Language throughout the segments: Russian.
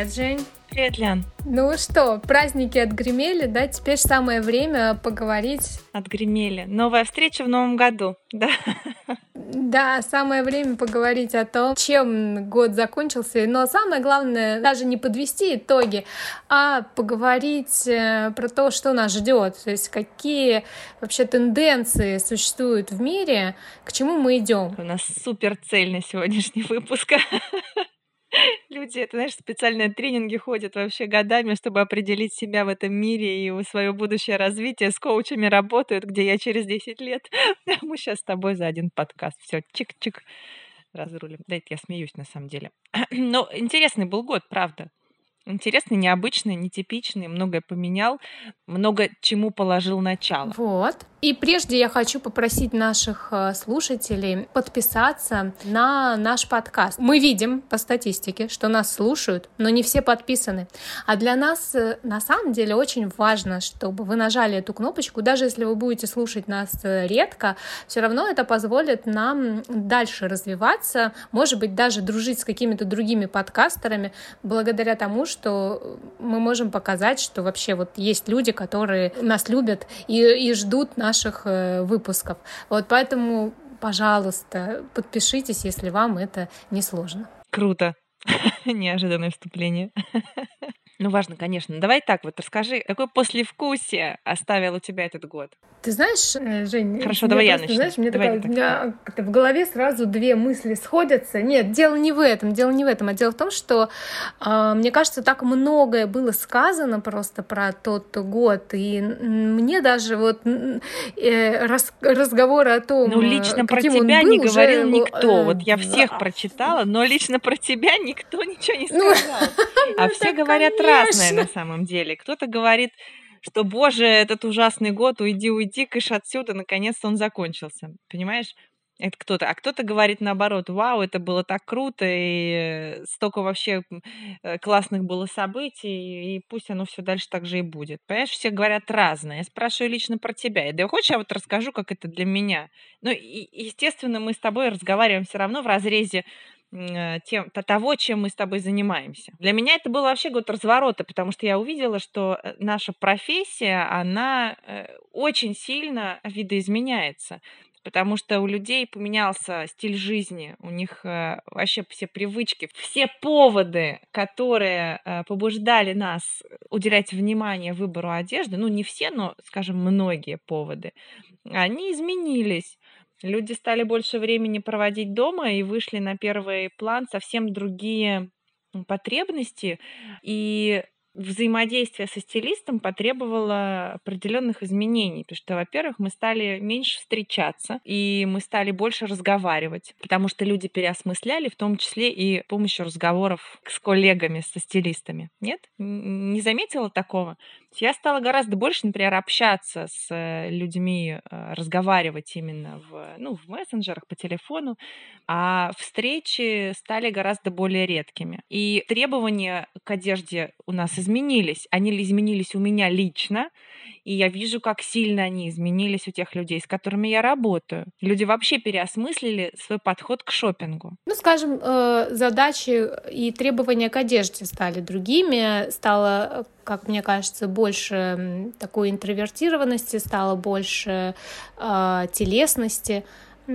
Привет, Жень. Привет, Лян. Ну что, праздники отгремели, да? Теперь самое время поговорить. Отгремели. Новая встреча в новом году, да? Да, самое время поговорить о том, чем год закончился. Но самое главное, даже не подвести итоги, а поговорить э, про то, что нас ждет. То есть какие вообще тенденции существуют в мире, к чему мы идем. У нас супер цель на сегодняшний выпуск. Люди, это, знаешь, специальные тренинги ходят вообще годами, чтобы определить себя в этом мире и свое будущее развитие. С коучами работают, где я через 10 лет. Мы сейчас с тобой за один подкаст. Все, чик-чик, разрулим. Да, это я смеюсь на самом деле. Но интересный был год, правда. Интересный, необычный, нетипичный, многое поменял, много чему положил начало. Вот. И прежде я хочу попросить наших э, слушателей подписаться на наш подкаст. Мы видим по статистике, что нас слушают, но не все подписаны. А для нас э, на самом деле очень важно, чтобы вы нажали эту кнопочку. Даже если вы будете слушать нас э, редко, все равно это позволит нам дальше развиваться, может быть, даже дружить с какими-то другими подкастерами, благодаря тому, что мы можем показать, что вообще вот есть люди, которые нас любят и, и ждут нас наших э, выпусков. Вот поэтому, пожалуйста, подпишитесь, если вам это не сложно. Круто. Неожиданное вступление. Ну, важно, конечно. Давай так вот, расскажи, какое послевкусие оставил у тебя этот год? Ты знаешь, э, Жень, Хорошо, давай я начну. Знаешь, мне давай такая, у меня в голове сразу две мысли сходятся. Нет, дело не в этом, дело не в этом, а дело в том, что э, мне кажется, так многое было сказано просто про тот год, и мне даже вот э, раз, разговоры о том, ну лично про тебя был, не говорил уже, никто. Э, вот я всех прочитала, но лично про тебя никто ничего не ну, сказал. А все говорят разное на самом деле. Кто-то говорит что, боже, этот ужасный год, уйди, уйди, кыш отсюда, наконец-то он закончился. Понимаешь? Это кто-то. А кто-то говорит наоборот, вау, это было так круто, и столько вообще э, классных было событий, и пусть оно все дальше так же и будет. Понимаешь, все говорят разное. Я спрашиваю лично про тебя. И да хочешь, я вот расскажу, как это для меня. Ну, и, естественно, мы с тобой разговариваем все равно в разрезе Э, тем, того, чем мы с тобой занимаемся. Для меня это был вообще год разворота, потому что я увидела, что э, наша профессия, она э, очень сильно видоизменяется потому что у людей поменялся стиль жизни, у них э, вообще все привычки, все поводы, которые э, побуждали нас уделять внимание выбору одежды, ну не все, но, скажем, многие поводы, они изменились. Люди стали больше времени проводить дома и вышли на первый план совсем другие потребности. И взаимодействие со стилистом потребовало определенных изменений, потому что, во-первых, мы стали меньше встречаться, и мы стали больше разговаривать, потому что люди переосмысляли, в том числе и помощью разговоров с коллегами, со стилистами. Нет? Не заметила такого? Я стала гораздо больше, например, общаться с э, людьми, э, разговаривать именно в, ну, в мессенджерах, по телефону, а встречи стали гораздо более редкими. И требования к одежде у нас изменились. Они изменились у меня лично, и я вижу, как сильно они изменились у тех людей, с которыми я работаю. Люди вообще переосмыслили свой подход к шопингу. Ну, скажем, э, задачи и требования к одежде стали другими, стало, как мне кажется, больше такой интровертированности, стало больше э, телесности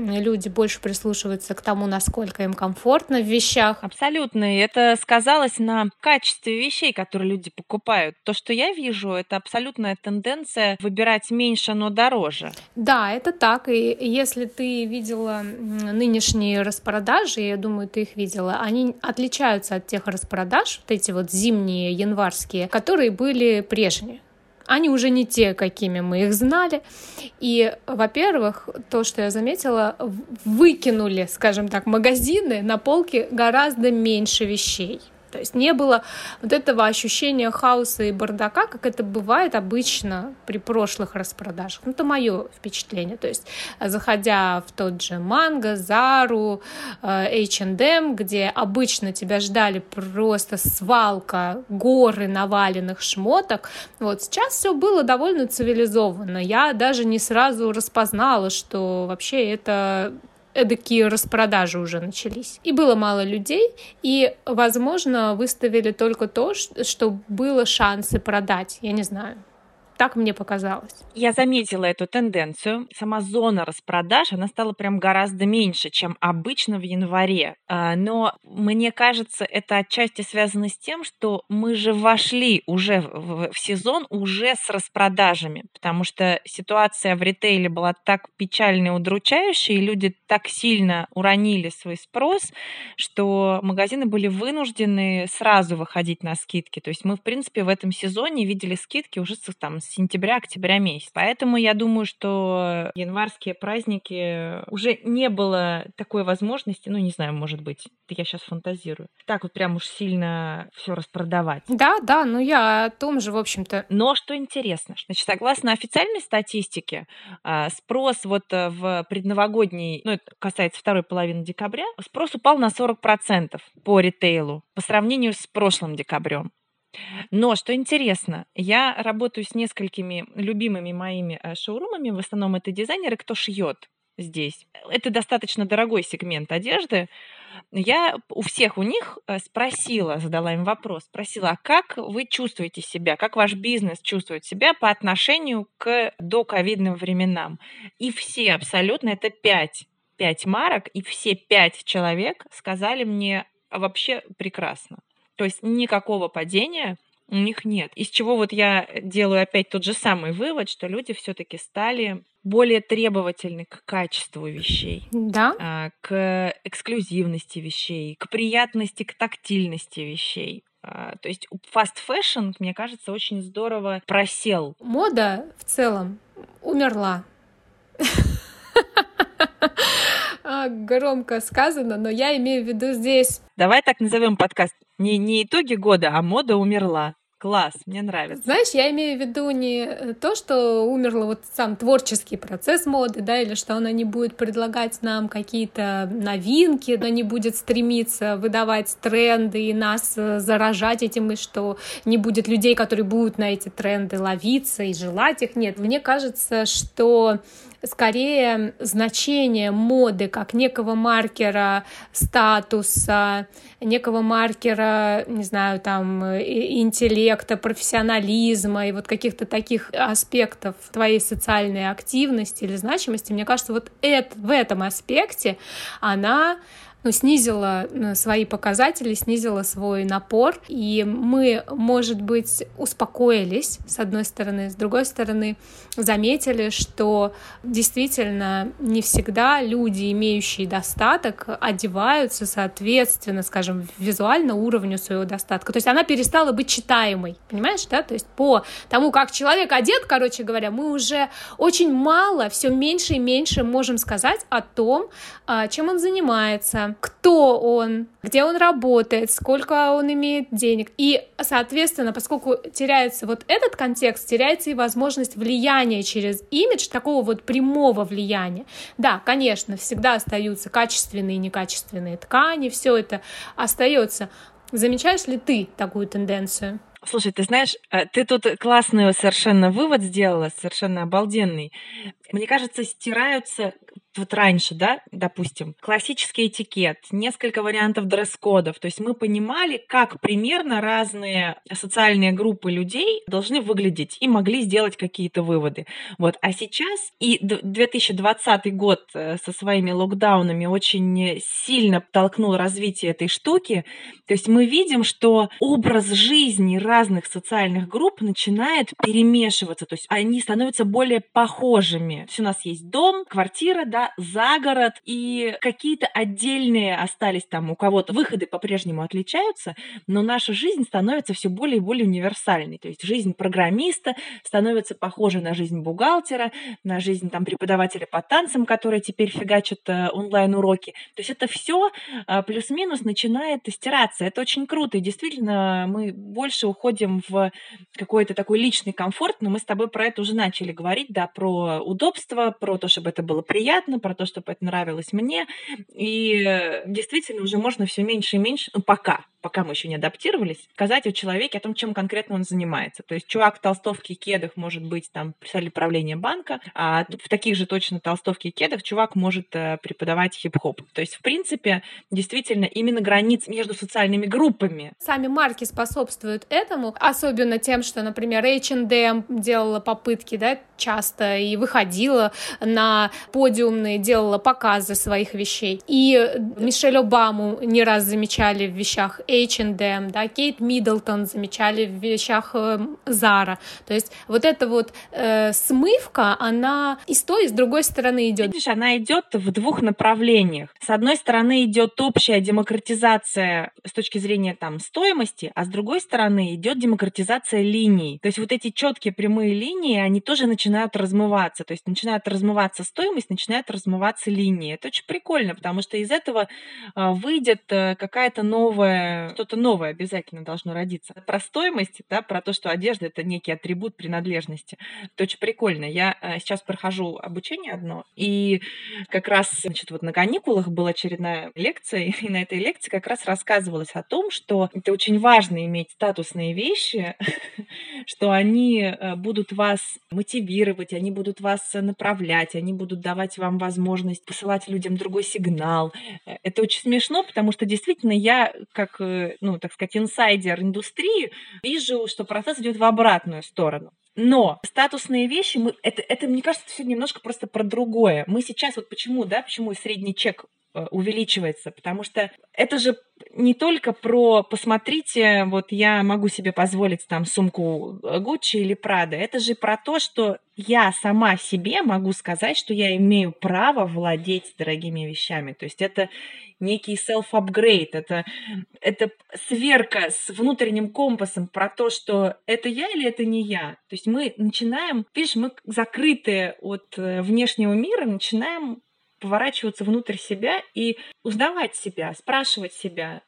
люди больше прислушиваются к тому, насколько им комфортно в вещах. Абсолютно. И это сказалось на качестве вещей, которые люди покупают. То, что я вижу, это абсолютная тенденция выбирать меньше, но дороже. Да, это так. И если ты видела нынешние распродажи, я думаю, ты их видела, они отличаются от тех распродаж, вот эти вот зимние, январские, которые были прежние они уже не те, какими мы их знали. И, во-первых, то, что я заметила, выкинули, скажем так, магазины на полке гораздо меньше вещей. То есть не было вот этого ощущения хаоса и бардака, как это бывает обычно при прошлых распродажах. Ну, это мое впечатление. То есть, заходя в тот же Манго, Зару, H&M, где обычно тебя ждали просто свалка, горы наваленных шмоток, вот сейчас все было довольно цивилизованно. Я даже не сразу распознала, что вообще это эдакие распродажи уже начались. И было мало людей, и, возможно, выставили только то, что было шансы продать. Я не знаю. Так мне показалось. Я заметила эту тенденцию. Сама зона распродаж, она стала прям гораздо меньше, чем обычно в январе. А, но мне кажется, это отчасти связано с тем, что мы же вошли уже в, сезон уже с распродажами, потому что ситуация в ритейле была так печальная и удручающая, и люди так сильно уронили свой спрос, что магазины были вынуждены сразу выходить на скидки. То есть мы, в принципе, в этом сезоне видели скидки уже там сентября-октября месяц. Поэтому я думаю, что январские праздники уже не было такой возможности, ну, не знаю, может быть, я сейчас фантазирую, так вот прям уж сильно все распродавать. Да, да, ну я о том же, в общем-то. Но что интересно, значит, согласно официальной статистике, а, спрос вот э, в предновогодний, ну, это касается второй половины декабря, спрос упал на 40% по ритейлу по сравнению с прошлым декабрем. Но что интересно, я работаю с несколькими любимыми моими э, шоурумами, в основном это дизайнеры, кто шьет здесь. Это достаточно дорогой сегмент одежды. Я у всех у них э, спросила, задала им вопрос, спросила, а как вы чувствуете себя, как ваш бизнес чувствует себя по отношению к доковидным временам. И все абсолютно, это пять, пять марок, и все пять человек сказали мне вообще прекрасно. То есть никакого падения у них нет. Из чего вот я делаю опять тот же самый вывод, что люди все-таки стали более требовательны к качеству вещей, да? А, к эксклюзивности вещей, к приятности, к тактильности вещей. А, то есть fast fashion, мне кажется, очень здорово просел. Мода в целом умерла. А, громко сказано, но я имею в виду здесь. Давай так назовем подкаст. Не, не итоги года, а мода умерла. Класс, мне нравится. Знаешь, я имею в виду не то, что умерло вот сам творческий процесс моды, да, или что она не будет предлагать нам какие-то новинки, она не будет стремиться выдавать тренды и нас э, заражать этим, и что не будет людей, которые будут на эти тренды ловиться и желать их. Нет, мне кажется, что скорее значение моды как некого маркера статуса, некого маркера, не знаю, там, интеллекта, профессионализма и вот каких-то таких аспектов твоей социальной активности или значимости, мне кажется, вот это, в этом аспекте она ну, снизила э, свои показатели, снизила свой напор, и мы, может быть, успокоились, с одной стороны, с другой стороны, заметили, что действительно не всегда люди, имеющие достаток, одеваются соответственно, скажем, визуально уровню своего достатка. То есть она перестала быть читаемой, понимаешь, да? То есть по тому, как человек одет, короче говоря, мы уже очень мало, все меньше и меньше можем сказать о том, а, чем он занимается, кто он, где он работает, сколько он имеет денег. И, соответственно, поскольку теряется вот этот контекст, теряется и возможность влияния через имидж, такого вот прямого влияния. Да, конечно, всегда остаются качественные и некачественные ткани, все это остается. Замечаешь ли ты такую тенденцию? Слушай, ты знаешь, э, ты тут классный совершенно вывод сделала, совершенно обалденный. Мне кажется, стираются вот раньше, да, допустим, классический этикет, несколько вариантов дресс-кодов. То есть мы понимали, как примерно разные социальные группы людей должны выглядеть и могли сделать какие-то выводы. Вот. А сейчас и 2020 год э, со своими локдаунами очень сильно толкнул развитие этой штуки. То есть мы видим, что образ жизни разных социальных групп начинает перемешиваться. То есть они становятся более похожими. То есть у нас есть дом, квартира, да, за город, и какие-то отдельные остались там у кого-то. Выходы по-прежнему отличаются, но наша жизнь становится все более и более универсальной. То есть жизнь программиста становится похожа на жизнь бухгалтера, на жизнь там преподавателя по танцам, которые теперь фигачат э, онлайн-уроки. То есть это все э, плюс-минус начинает стираться. Это очень круто. И действительно, мы больше уходим в какой-то такой личный комфорт, но мы с тобой про это уже начали говорить, да, про удобство, про то, чтобы это было приятно, про то, чтобы это нравилось мне. И действительно уже можно все меньше и меньше, ну пока, пока мы еще не адаптировались, сказать о человеке, о том, чем конкретно он занимается. То есть чувак в толстовке и кедах может быть там представитель правления банка, а в таких же точно толстовке и кедах чувак может э, преподавать хип-хоп. То есть, в принципе, действительно, именно границ между социальными группами. Сами марки способствуют этому, особенно тем, что, например, H&M делала попытки, да, часто и выходила на подиумные, делала показы своих вещей. И Мишель Обаму не раз замечали в вещах H&M, да, Кейт Миддлтон замечали в вещах э, Zara. То есть вот эта вот э, смывка, она и с той, и с другой стороны идет. Видишь, она идет в двух направлениях. С одной стороны идет общая демократизация с точки зрения там стоимости, а с другой стороны идет демократизация линий. То есть вот эти четкие прямые линии, они тоже начинают размываться. То есть начинает размываться стоимость, начинает размываться линии. Это очень прикольно, потому что из этого а, выйдет э, какая-то новая, что-то новое обязательно должно родиться. Про стоимость, да, про то, что одежда — это некий атрибут принадлежности. Это очень прикольно. Я э, сейчас прохожу обучение одно, и как раз, значит, вот на каникулах была очередная лекция, и на этой лекции как раз рассказывалось о том, что это очень важно иметь статусные вещи, что они э, будут вас мотивировать, они будут вас направлять, они будут давать вам возможность посылать людям другой сигнал. Э, это очень смешно, потому что действительно я, как, ну, так сказать, инсайдер индустрии, вижу, что процесс идет в обратную сторону. Но статусные вещи, мы, это, это, мне кажется, все немножко просто про другое. Мы сейчас, вот почему, да, почему средний чек э, увеличивается, потому что это же не только про посмотрите, вот я могу себе позволить там сумку Гуччи или Прада, это же про то, что я сама себе могу сказать, что я имею право владеть дорогими вещами. То есть это некий self-upgrade, это, это сверка с внутренним компасом про то, что это я или это не я. То есть мы начинаем, видишь, мы закрытые от э, внешнего мира, начинаем поворачиваться внутрь себя и узнавать себя, спрашивать себя,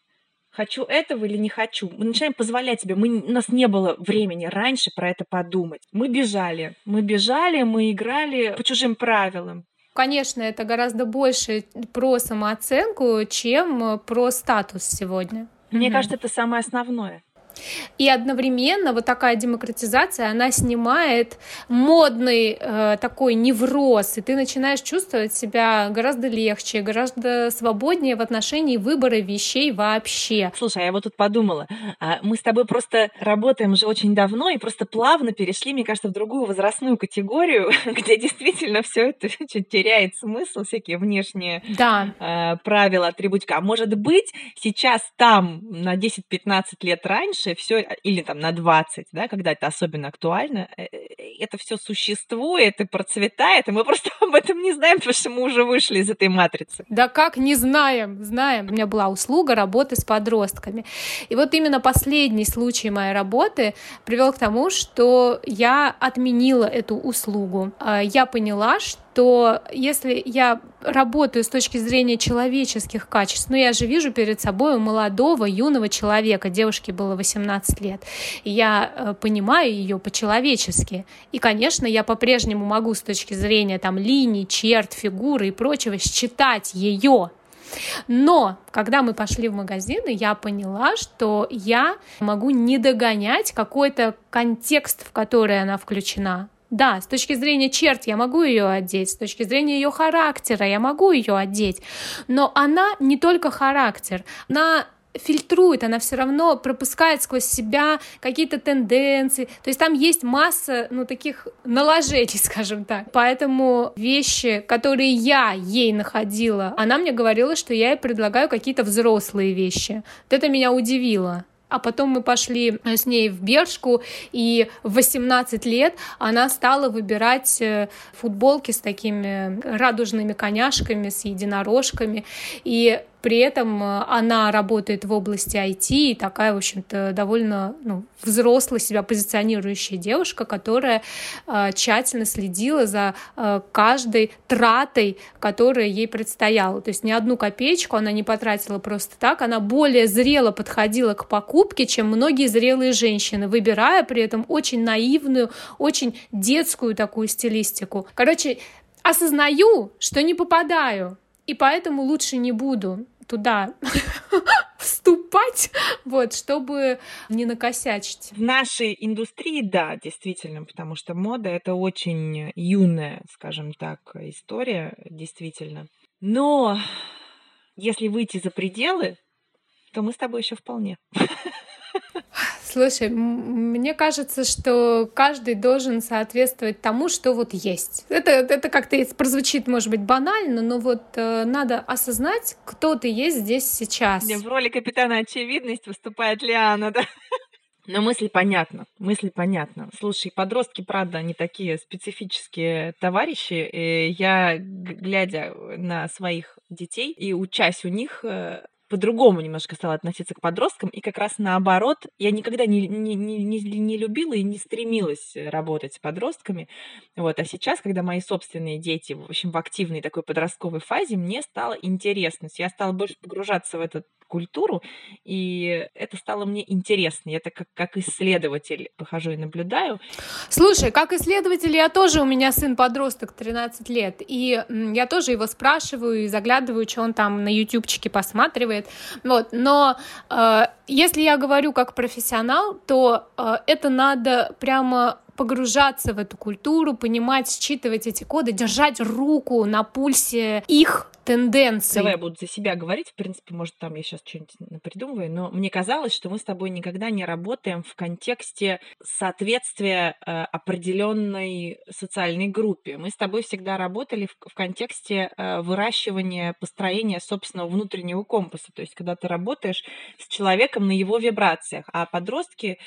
хочу этого или не хочу. Мы начинаем позволять себе. Мы, у нас не было времени раньше про это подумать. Мы бежали. Мы бежали, мы играли по чужим правилам. Конечно, это гораздо больше про самооценку, чем про статус сегодня. Мне mm кажется, это самое основное. И одновременно вот такая демократизация, она снимает модный э, такой невроз, и ты начинаешь чувствовать себя гораздо легче, гораздо свободнее в отношении выбора вещей вообще. Слушай, я вот тут подумала, а, мы с тобой просто работаем уже очень давно и просто плавно перешли, мне кажется, в другую возрастную категорию, где действительно все это чуть теряет смысл, всякие внешние да. э, правила, атрибутика. А может быть, сейчас там на 10-15 лет раньше дальше все, а, или там на 20, да, когда это особенно актуально, э, э, это все существует и процветает, и мы просто об этом не знаем, потому что мы уже вышли из этой матрицы. Да как не знаем, знаем. У меня была услуга работы с подростками. И вот именно последний случай моей работы привел к тому, что я отменила эту услугу. А, я поняла, что то если я работаю с точки зрения человеческих качеств, ну я же вижу перед собой молодого, юного человека, девушке было 18 лет, я э, понимаю ее по-человечески. И, конечно, я по-прежнему могу с точки зрения там линий, черт, фигуры и прочего считать ее но когда мы пошли в магазины, я поняла, что я могу не догонять какой-то контекст, в который она включена. Да, с точки зрения черт я могу ее одеть, с точки зрения ее характера я могу ее одеть, но она не только характер, она фильтрует, она все равно пропускает сквозь себя какие-то тенденции. То есть там есть масса, ну, таких наложений, скажем так. Поэтому вещи, которые я ей находила, она мне говорила, что я ей предлагаю какие-то взрослые вещи. Вот это меня удивило. А потом мы пошли с ней в Бершку, и в 18 лет она стала выбирать э, футболки с такими радужными коняшками, с единорожками. И при этом э, она работает в области IT, и такая, в общем-то, довольно ну, взрослая себя позиционирующая девушка, которая э, тщательно следила за э, каждой тратой, которая ей предстояла. То есть ни одну копеечку она не потратила просто так, она более зрело подходила к покупке, чем многие зрелые женщины, выбирая при этом очень наивную, очень детскую такую стилистику. Короче, осознаю, что не попадаю и поэтому лучше не буду туда вступать, вот, чтобы не накосячить. В нашей индустрии, да, действительно, потому что мода — это очень юная, скажем так, история, действительно. Но если выйти за пределы, то мы с тобой еще вполне. Слушай, мне кажется, что каждый должен соответствовать тому, что вот есть. Это, это как-то прозвучит, может быть, банально, но вот э, надо осознать, кто ты есть здесь сейчас. В роли капитана очевидность выступает Лиана, да? Но мысль понятна, мысль понятна. Слушай, подростки, правда, они такие специфические товарищи. И я, глядя на своих детей и учась у них, э, по-другому немножко стала относиться к подросткам, и как раз наоборот, я никогда не, не, не, не, любила и не стремилась работать с подростками, вот, а сейчас, когда мои собственные дети, в общем, в активной такой подростковой фазе, мне стало интересно, я стала больше погружаться в этот культуру, и это стало мне интересно. Я так как, как исследователь похожу и наблюдаю. Слушай, как исследователь, я тоже, у меня сын подросток, 13 лет, и я тоже его спрашиваю и заглядываю, что он там на ютубчике посматривает, вот, но э, если я говорю как профессионал, то э, это надо прямо погружаться в эту культуру, понимать, считывать эти коды, держать руку на пульсе их тенденций. Давай я буду за себя говорить. В принципе, может, там я сейчас что-нибудь придумываю, но мне казалось, что мы с тобой никогда не работаем в контексте соответствия э, определенной социальной группе. Мы с тобой всегда работали в, в контексте э, выращивания, построения собственного внутреннего компаса. То есть, когда ты работаешь с человеком на его вибрациях, а подростки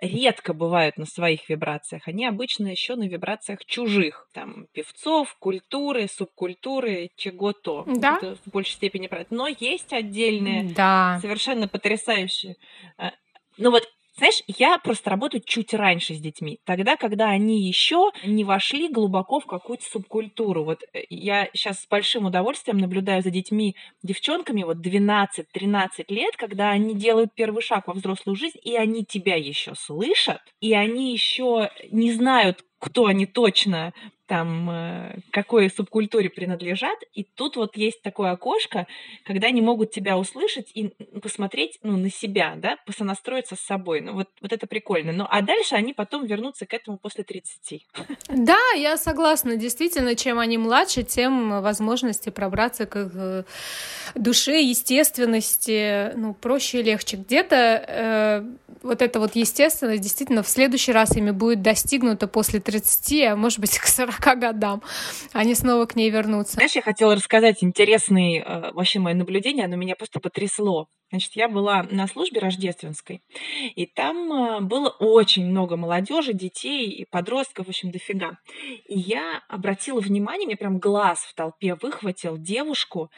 редко бывают на своих вибрациях. Они обычно еще на вибрациях чужих. Там певцов, культуры, субкультуры, чего-то. Да. Это в большей степени это. Но есть отдельные, да. совершенно потрясающие. Э, ну вот знаешь, я просто работаю чуть раньше с детьми, тогда, когда они еще не вошли глубоко в какую-то субкультуру. Вот э, я сейчас с большим удовольствием наблюдаю за детьми, девчонками, вот 12-13 лет, когда они делают первый шаг во взрослую жизнь, и они тебя еще слышат, и они еще не знают, кто они точно, там, э, какой субкультуре принадлежат. И тут вот есть такое окошко, когда они могут тебя услышать и посмотреть ну, на себя, да, посонастроиться с собой. Ну, вот, вот это прикольно. Ну, а дальше они потом вернутся к этому после 30. Да, я согласна. Действительно, чем они младше, тем возможности пробраться к э, душе, естественности, ну, проще и легче. Где-то э, вот эта вот естественность действительно в следующий раз ими будет достигнута после 30, а может быть к 40 годам. Они снова к ней вернутся. Знаешь, я хотела рассказать интересный э, вообще мое наблюдение, оно меня просто потрясло. Значит, я была на службе рождественской, и там э, было очень много молодежи, детей и подростков, в общем, дофига. И я обратила внимание, мне прям глаз в толпе выхватил девушку,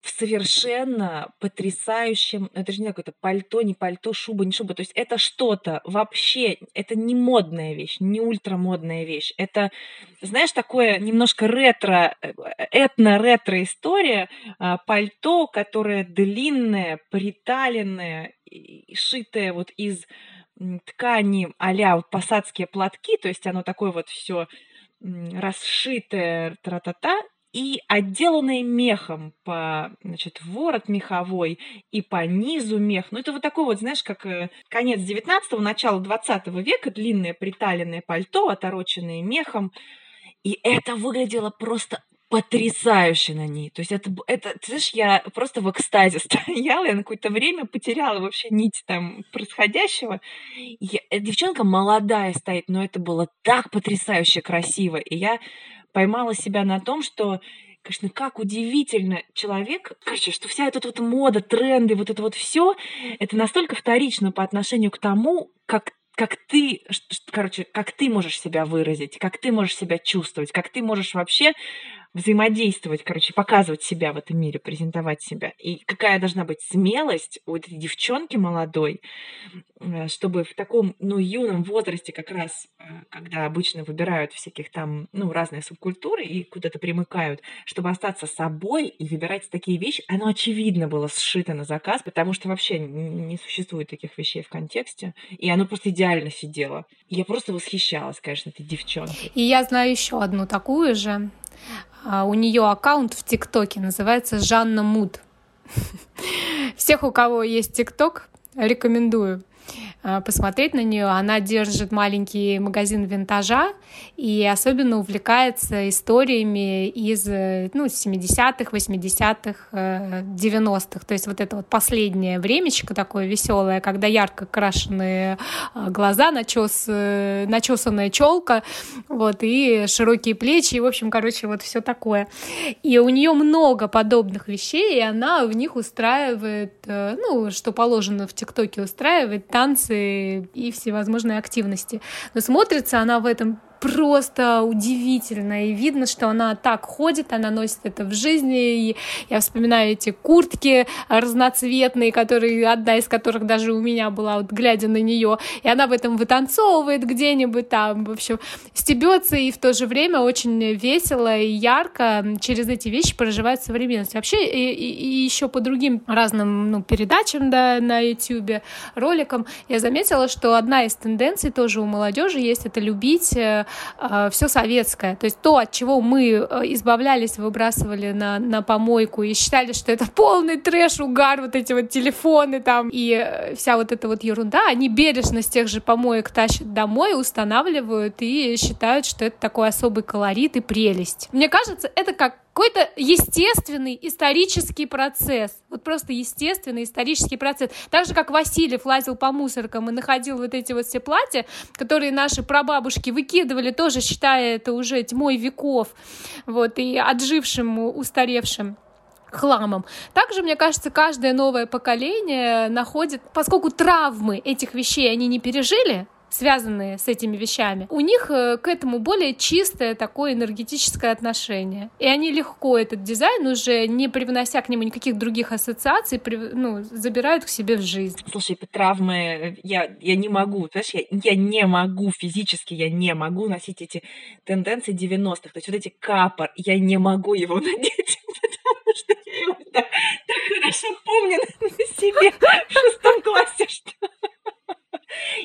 в совершенно потрясающем, это же не какое-то пальто, не пальто, шуба, не шуба. То есть это что-то вообще, это не модная вещь, не ультрамодная вещь. Это, знаешь, такое немножко ретро, э, этно-ретро история. А, пальто, которое длинное, приталенное, шитое вот из ткани а-ля посадские платки, то есть оно такое вот все расшитое, тра-та-та, и отделанные мехом по, значит, ворот меховой и по низу мех. Ну, это вот такой вот, знаешь, как э, конец 19-го, начало 20 века, длинное приталенное пальто, отороченное мехом. И это выглядело просто потрясающе на ней. То есть это, это ты знаешь, я просто в экстазе стояла, я на какое-то время потеряла вообще нить там происходящего. Я, э, девчонка молодая стоит, но это было так потрясающе красиво. И я поймала себя на том, что конечно, как удивительно человек, короче, что вся эта вот мода, тренды, вот это вот все, это настолько вторично по отношению к тому, как как ты, короче, как ты можешь себя выразить, как ты можешь себя чувствовать, как ты можешь вообще взаимодействовать, короче, показывать себя в этом мире, презентовать себя. И какая должна быть смелость у этой девчонки молодой, э, чтобы в таком, ну, юном возрасте как раз, э, когда обычно выбирают всяких там, ну, разные субкультуры и куда-то примыкают, чтобы остаться собой и выбирать такие вещи, оно очевидно было сшито на заказ, потому что вообще не существует таких вещей в контексте, и оно просто идеально сидело. Я просто восхищалась, конечно, этой девчонкой. И я знаю еще одну такую же, у нее аккаунт в ТикТоке называется Жанна Муд. Всех, у кого есть ТикТок, рекомендую. Э, посмотреть на нее. Она держит маленький магазин винтажа и особенно увлекается историями из э, ну, 70-х, 80-х, 90-х. То есть вот это вот последнее времечко такое веселое, когда ярко крашеные э, глаза, начес, начесанная челка, вот, и широкие плечи, и, в общем, короче, вот все такое. И у нее много подобных вещей, и она в них устраивает, ну, что положено в ТикТоке, устраивает танцы и всевозможные активности. Но смотрится она в этом просто удивительно. И видно, что она так ходит, она носит это в жизни. И я вспоминаю эти куртки разноцветные, которые, одна из которых даже у меня была, вот глядя на нее. И она в этом вытанцовывает где-нибудь там, в общем, стебется и в то же время очень весело и ярко через эти вещи проживает современность. Вообще, и, и, и еще по другим разным ну, передачам да, на YouTube, роликам, я заметила, что одна из тенденций тоже у молодежи есть это любить э, э, все советское. То есть то, от чего мы э, избавлялись, выбрасывали на, на помойку и считали, что это полный трэш, угар, вот эти вот телефоны там и э, вся вот эта вот ерунда, они бережно с тех же помоек тащат домой, устанавливают и считают, что это такой особый колорит и прелесть. Мне кажется, это как какой-то естественный исторический процесс. Вот просто естественный исторический процесс. Так же, как Васильев лазил по мусоркам и находил вот эти вот все платья, которые наши прабабушки выкидывали, тоже считая это уже тьмой веков, вот, и отжившим, устаревшим хламом. Также, мне кажется, каждое новое поколение находит, поскольку травмы этих вещей они не пережили, связанные с этими вещами, у них э, к этому более чистое такое энергетическое отношение. И они легко этот дизайн, уже не привнося к нему никаких других ассоциаций, ну, забирают к себе в жизнь. Слушай, травмы я, я не могу, знаешь, я, я не могу физически, я не могу носить эти тенденции 90-х. То есть вот эти капор, я не могу его надеть, потому что я его так, так хорошо помню на себе в шестом классе, что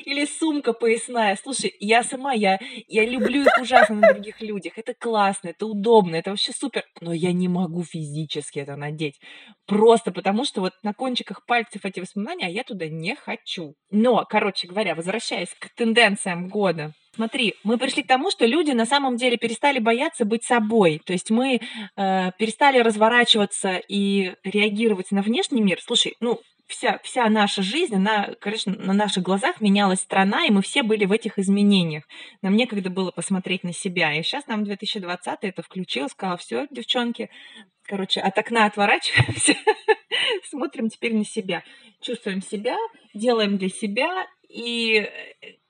или сумка поясная. Слушай, я сама, я, я люблю их ужасно на других людях. Это классно, это удобно, это вообще супер. Но я не могу физически это надеть. Просто потому, что вот на кончиках пальцев эти воспоминания, а я туда не хочу. Но, короче говоря, возвращаясь к тенденциям года, Смотри, мы пришли к тому, что люди на самом деле перестали бояться быть собой. То есть мы э, перестали разворачиваться и реагировать на внешний мир. Слушай, ну, вся, вся наша жизнь, она, конечно, на наших глазах менялась страна, и мы все были в этих изменениях. Нам некогда было посмотреть на себя. И сейчас нам 2020 это включил, сказал, все, девчонки, короче, от окна отворачиваемся, смотрим теперь на себя, чувствуем себя, делаем для себя, и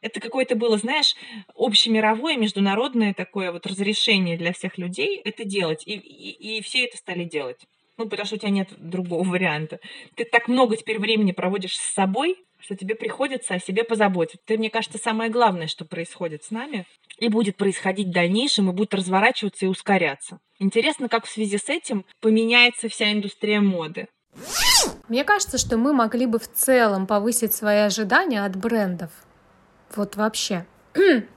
это какое-то было, знаешь, общемировое, международное такое вот разрешение для всех людей это делать. И, и, и все это стали делать. Ну, потому что у тебя нет другого варианта. Ты так много теперь времени проводишь с собой, что тебе приходится о себе позаботиться. Это, мне кажется, самое главное, что происходит с нами и будет происходить в дальнейшем, и будет разворачиваться и ускоряться. Интересно, как в связи с этим поменяется вся индустрия моды. Мне кажется, что мы могли бы в целом повысить свои ожидания от брендов. Вот вообще.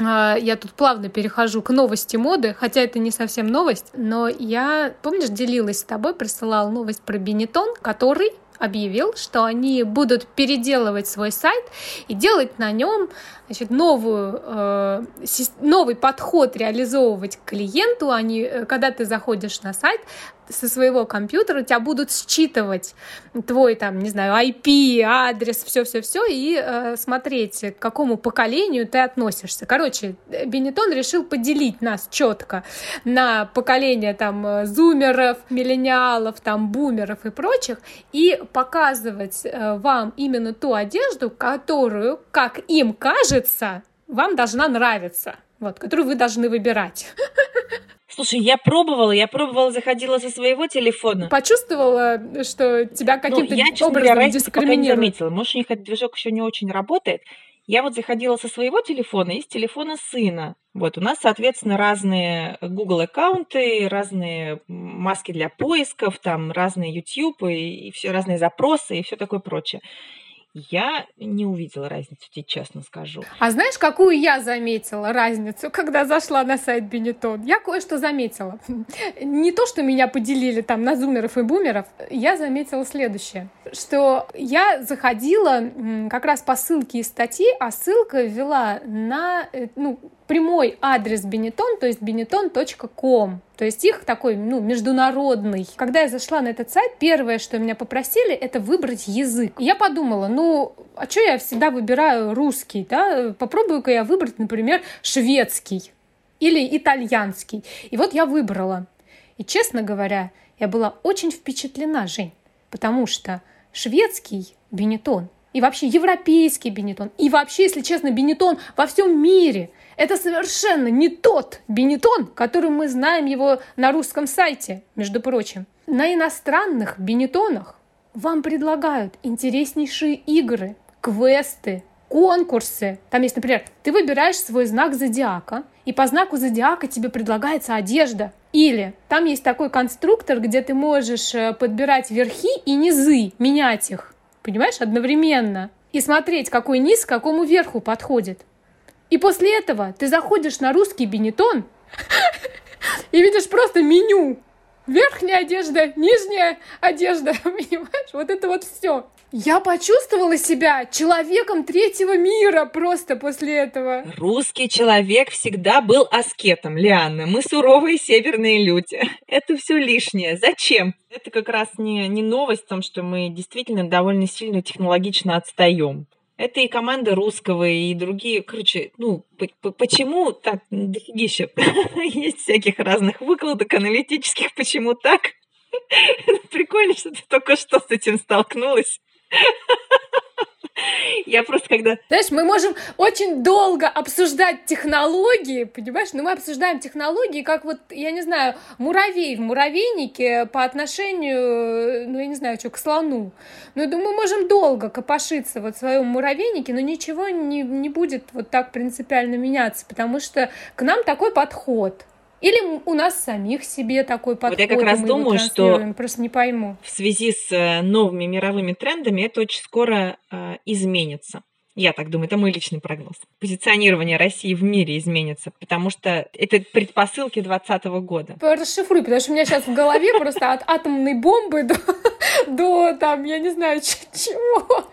А, я тут плавно перехожу к новости моды, хотя это не совсем новость, но я, помнишь, делилась с тобой, присылала новость про Бенетон, который объявил, что они будут переделывать свой сайт и делать на нем значит, новую, э, новый подход реализовывать к клиенту. Они, э, когда ты заходишь на сайт, со своего компьютера тебя будут считывать твой там, не знаю, IP, адрес, все-все-все и э, смотреть, к какому поколению ты относишься. Короче, Бенетон решил поделить нас четко на поколение там зумеров, миллениалов, там бумеров и прочих и показывать э, вам именно ту одежду, которую, как им кажется, вам должна нравиться, вот, которую вы должны выбирать. Слушай, я пробовала, я пробовала, заходила со своего телефона. Почувствовала, что тебя ну, каким-то ну, я, честно образом говоря, дискриминируют? не заметила. Может, у них этот движок еще не очень работает. Я вот заходила со своего телефона и с телефона сына. Вот, у нас, соответственно, разные Google аккаунты, разные маски для поисков, там разные YouTube и, и все разные запросы и все такое прочее. Я не увидела разницу, тебе честно скажу. А знаешь, какую я заметила разницу, когда зашла на сайт Бенетон? Я кое-что заметила. Не то, что меня поделили там на зумеров и бумеров, я заметила следующее, что я заходила как раз по ссылке из статьи, а ссылка вела на э, ну, прямой адрес Бенетон, то есть benetton.com. То есть их такой, ну, международный. Когда я зашла на этот сайт, первое, что меня попросили, это выбрать язык. Я подумала, ну, а что я всегда выбираю русский, да? Попробую-ка я выбрать, например, шведский или итальянский. И вот я выбрала. И, честно говоря, я была очень впечатлена, Жень, потому что шведский бенетон и вообще европейский бенетон, и вообще, если честно, бенетон во всем мире – это совершенно не тот Бенетон, который мы знаем его на русском сайте, между прочим. На иностранных Бенетонах вам предлагают интереснейшие игры, квесты, конкурсы. Там есть, например, ты выбираешь свой знак зодиака, и по знаку зодиака тебе предлагается одежда. Или там есть такой конструктор, где ты можешь э, подбирать верхи и низы, менять их, понимаешь, одновременно. И смотреть, какой низ к какому верху подходит. И после этого ты заходишь на русский бенетон и видишь просто меню. Верхняя одежда, нижняя одежда, понимаешь? Вот это вот все. Я почувствовала себя человеком третьего мира просто после этого. Русский человек всегда был аскетом, Лианна. Мы суровые северные люди. Это все лишнее. Зачем? Это как раз не, не новость в том, что мы действительно довольно сильно технологично отстаем. Это и команда русского, и другие. Короче, ну, почему так дофигища? Есть всяких разных выкладок аналитических, почему так? Прикольно, что ты только что с этим столкнулась. Я просто когда... Знаешь, мы можем очень долго обсуждать технологии, понимаешь? Но мы обсуждаем технологии, как вот, я не знаю, муравей в муравейнике по отношению, ну, я не знаю, что, к слону. Ну, думаю, мы можем долго копошиться вот в своем муравейнике, но ничего не, не будет вот так принципиально меняться, потому что к нам такой подход – или у нас самих себе такой подход. Вот я как раз думаю, что просто не пойму. В связи с э, новыми мировыми трендами это очень скоро э, изменится. Я так думаю, это мой личный прогноз. Позиционирование России в мире изменится, потому что это предпосылки 2020 года. Расшифруй, потому что у меня сейчас в голове просто от атомной бомбы до, до там, я не знаю, чего.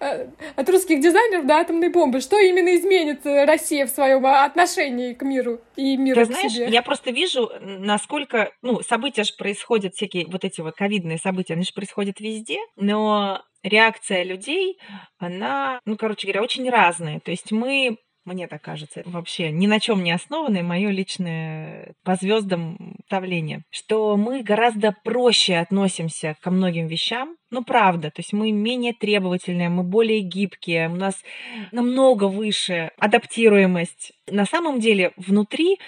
Э, от русских дизайнеров до атомной бомбы. Что именно изменится Россия в своем отношении к миру и миру Ты к знаешь, себе? я просто вижу, насколько, ну, события же происходят, всякие вот эти вот ковидные события, они же происходят везде, но реакция людей, она, ну, короче говоря, очень разная. То есть мы мне так кажется, вообще ни на чем не основанное мое личное по звездам ставление, что мы гораздо проще относимся ко многим вещам, ну, правда, то есть мы менее требовательные, мы более гибкие, у нас намного выше адаптируемость. На самом деле внутри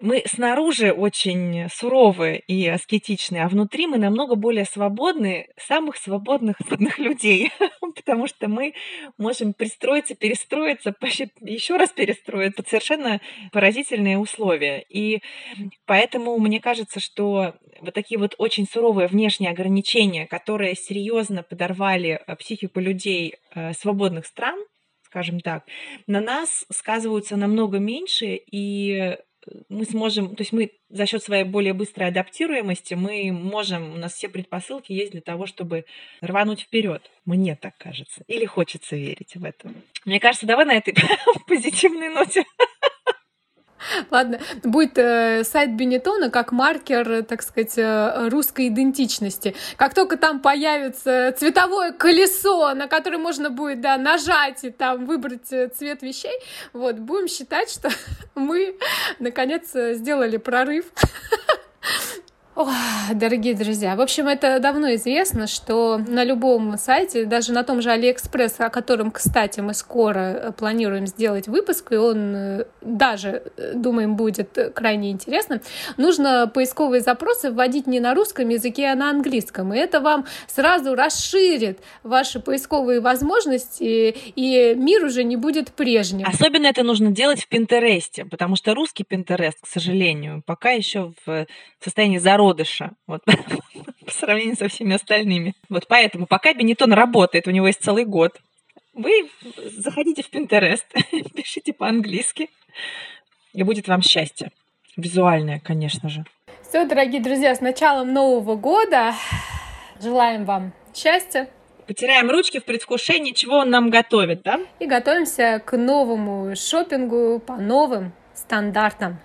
мы снаружи очень суровые и аскетичные, а внутри мы намного более свободны, самых свободных людей, потому что мы можем пристроиться, перестроиться, еще раз перестроиться под совершенно поразительные условия. И поэтому мне кажется, что вот такие вот очень суровые внешние ограничения, которые серьезно подорвали э, психику людей э, свободных стран, скажем так, на нас сказываются намного меньше, и мы сможем, то есть мы за счет своей более быстрой адаптируемости, мы можем, у нас все предпосылки есть для того, чтобы рвануть вперед. Мне так кажется. Или хочется верить в это. Мне кажется, давай на этой позитивной ноте Ладно, будет э, сайт Бенетона как маркер, так сказать, э, русской идентичности. Как только там появится цветовое колесо, на которое можно будет да, нажать и там выбрать э, цвет вещей, вот, будем считать, что мы наконец сделали прорыв Ох, дорогие друзья, в общем, это давно известно, что на любом сайте, даже на том же Алиэкспресс, о котором, кстати, мы скоро э, планируем сделать выпуск, и он э, даже, э, думаем, будет крайне интересным, нужно поисковые запросы вводить не на русском языке, а на английском. И это вам сразу расширит ваши поисковые возможности, и мир уже не будет прежним. Особенно это нужно делать в Пинтересте, потому что русский Пинтерест, к сожалению, пока еще в состоянии зародыша зародыша. Вот. по сравнению со всеми остальными. Вот поэтому, пока Бенетон работает, у него есть целый год, вы заходите в Pinterest, пишите по-английски, и будет вам счастье. Визуальное, конечно же. Все, дорогие друзья, с началом Нового года желаем вам счастья, Потираем ручки в предвкушении, чего он нам готовит, да? И готовимся к новому шопингу по новым стандартам.